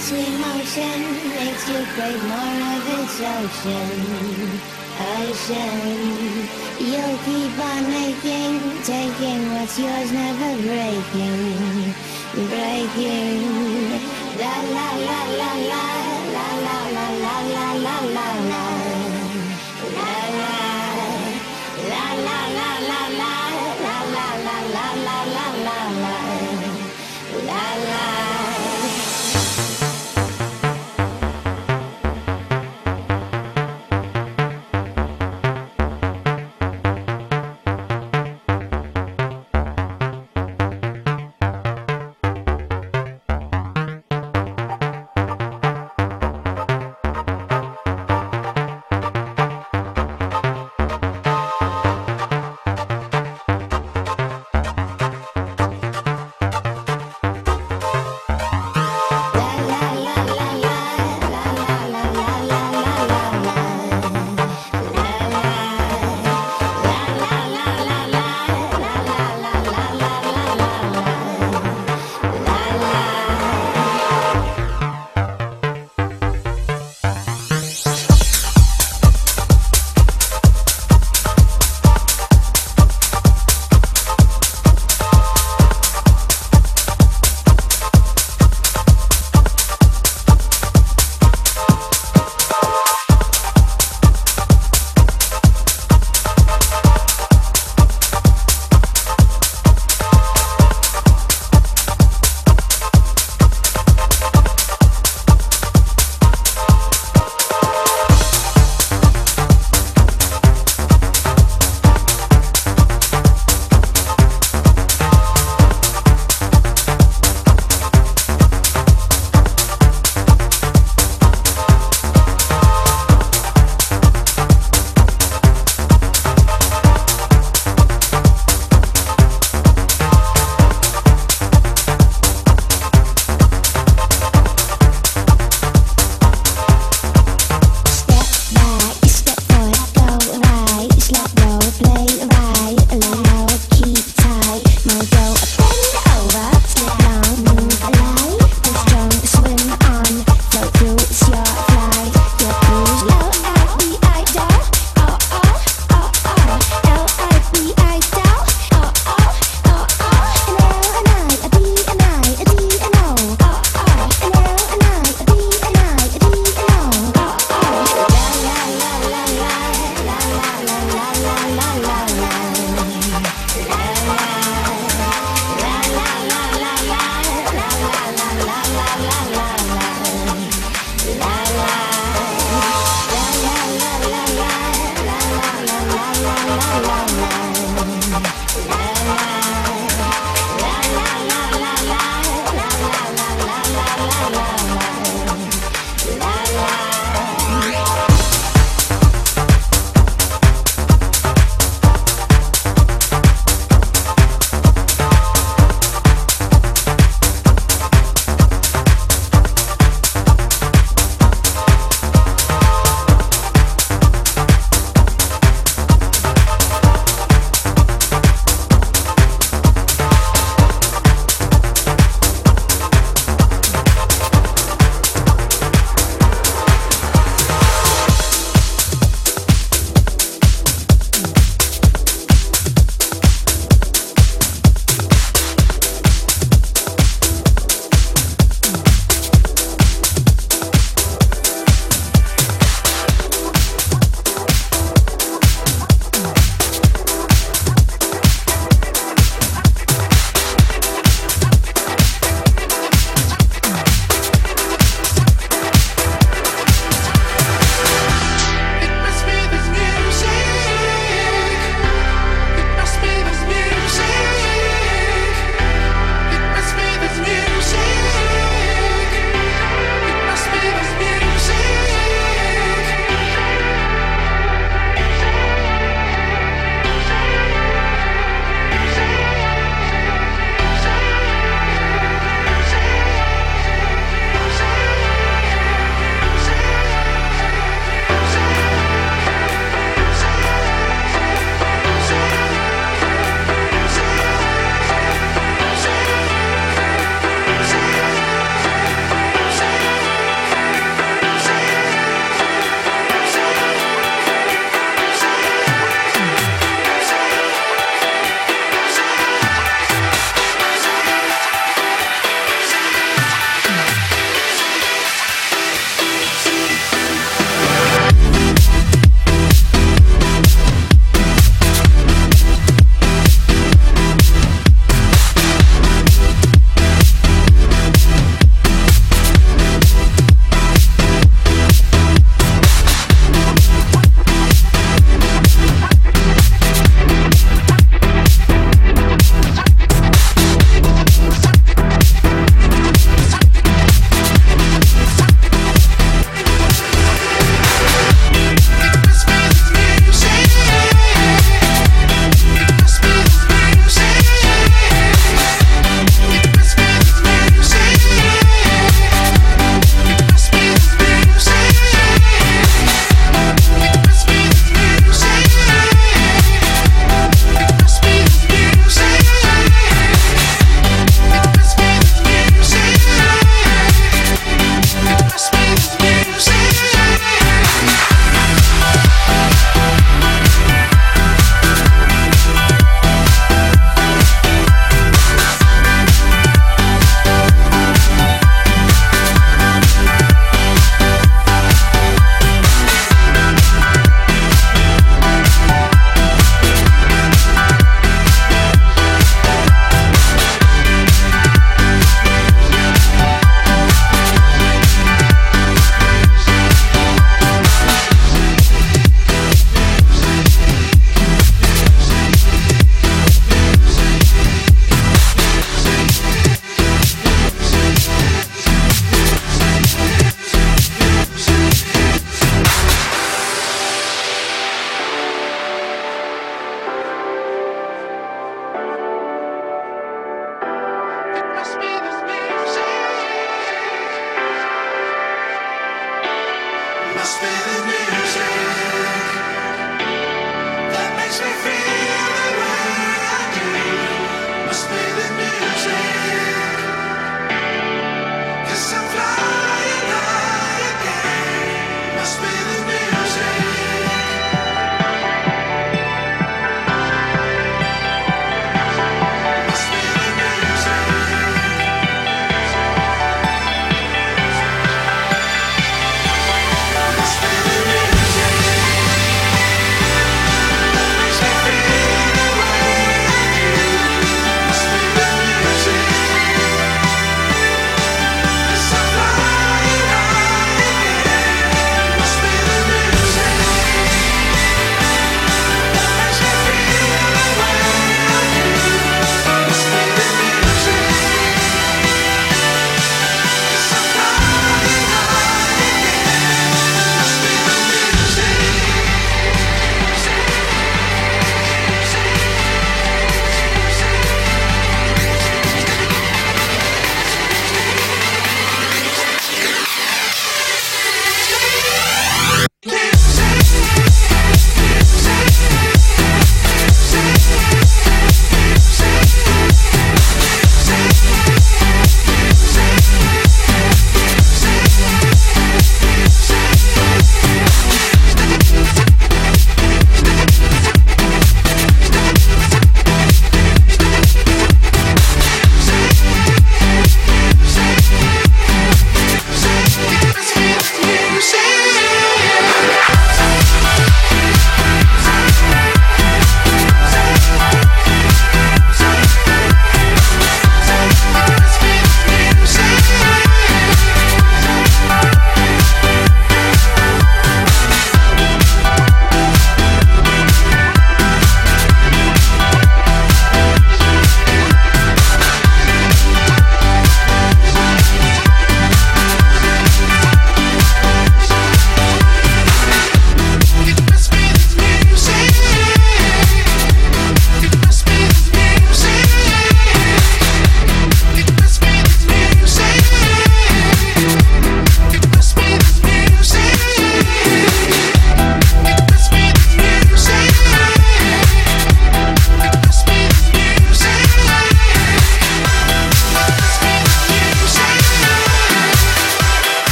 sweet motion makes you crave more of its ocean. Ocean. You'll keep on making, taking what's yours, never breaking. Breaking. La la la la la la la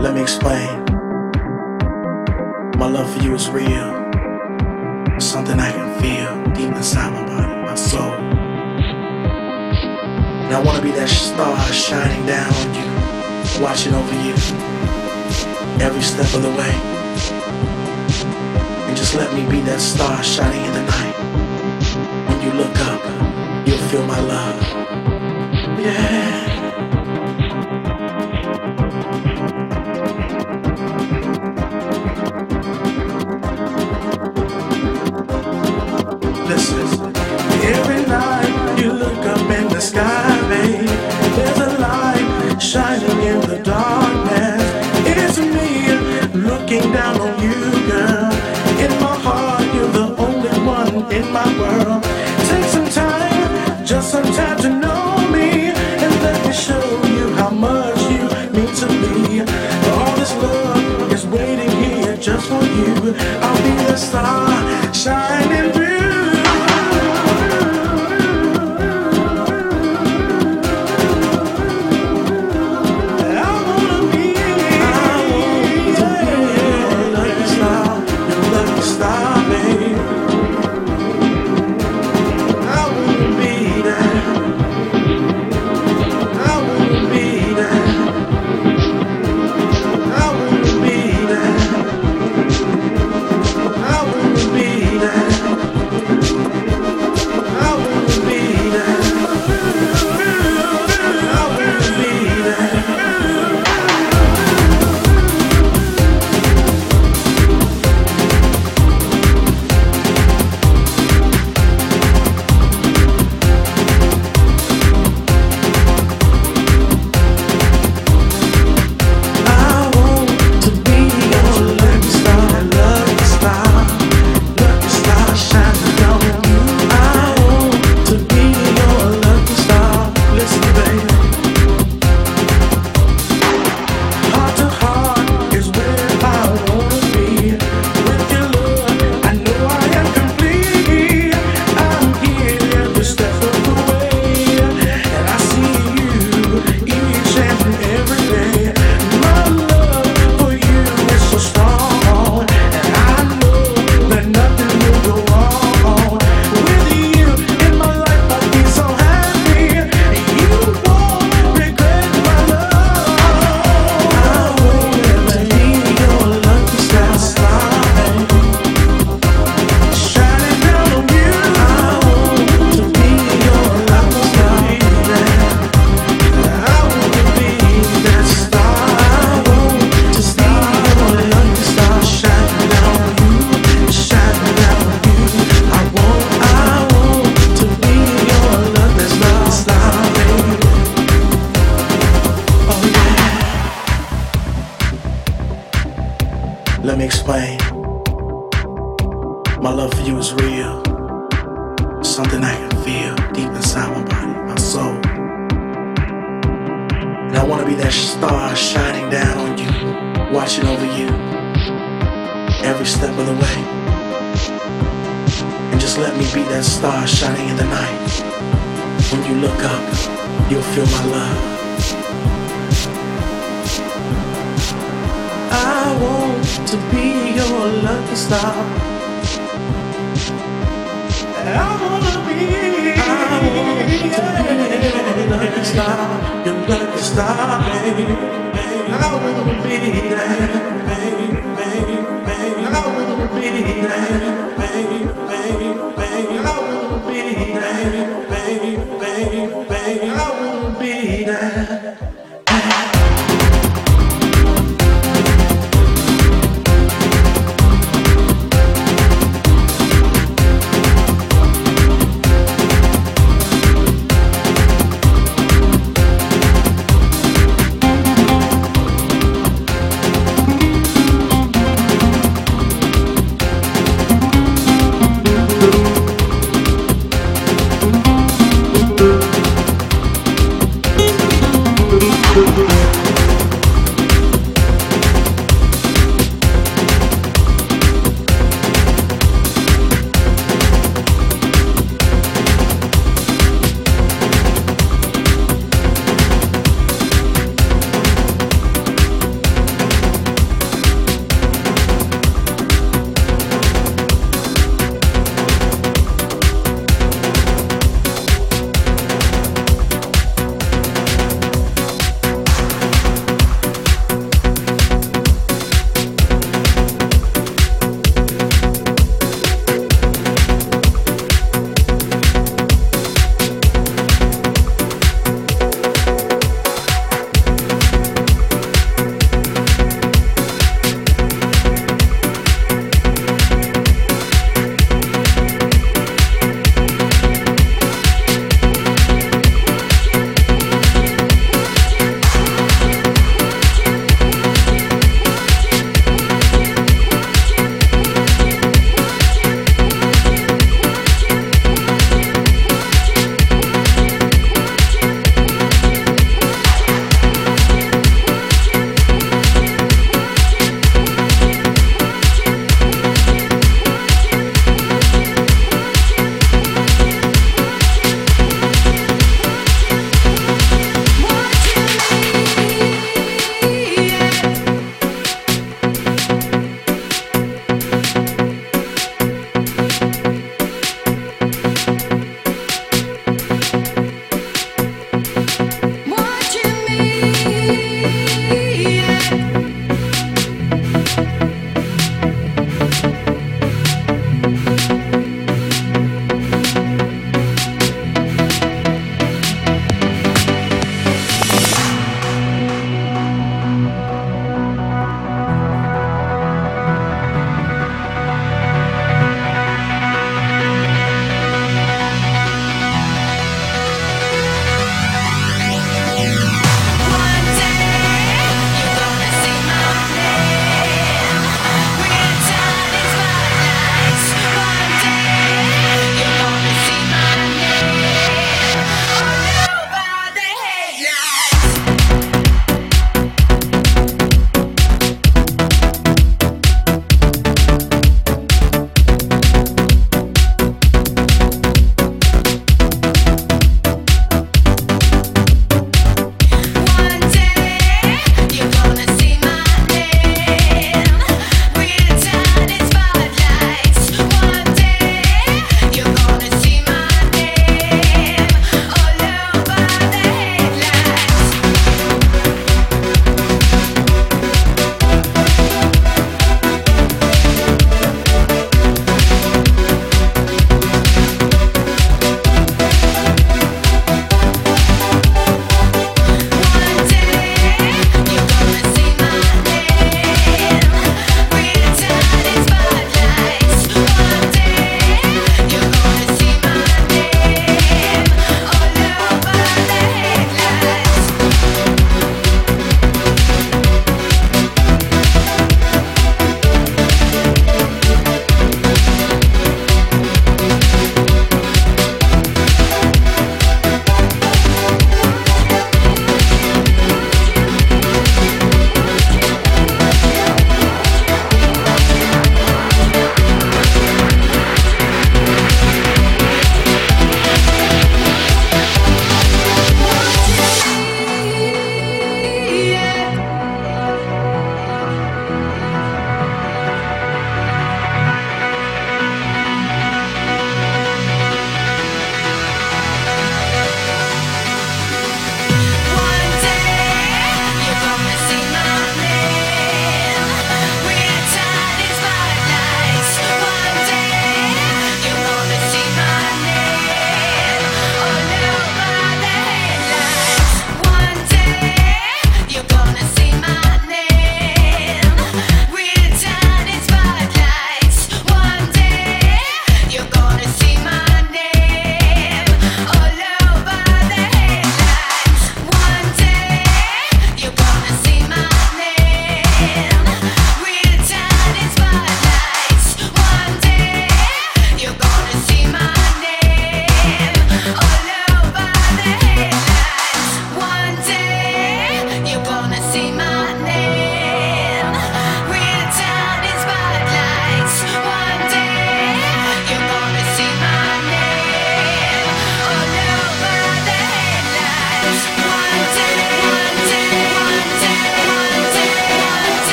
Let me explain. My love for you is real. Something I can feel deep inside my body, my soul. And I wanna be that star shining down on you, watching over you every step of the way. And just let me be that star shining in the night. When you look up, you'll feel my love. Yeah. shining in the darkness. It's me looking down on you, girl. In my heart, you're the only one in my world. Take some time, just some time to know me, and let me show you how much you mean to me. All this love is waiting here just for you. I'll be the star shining.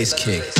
Bass kick.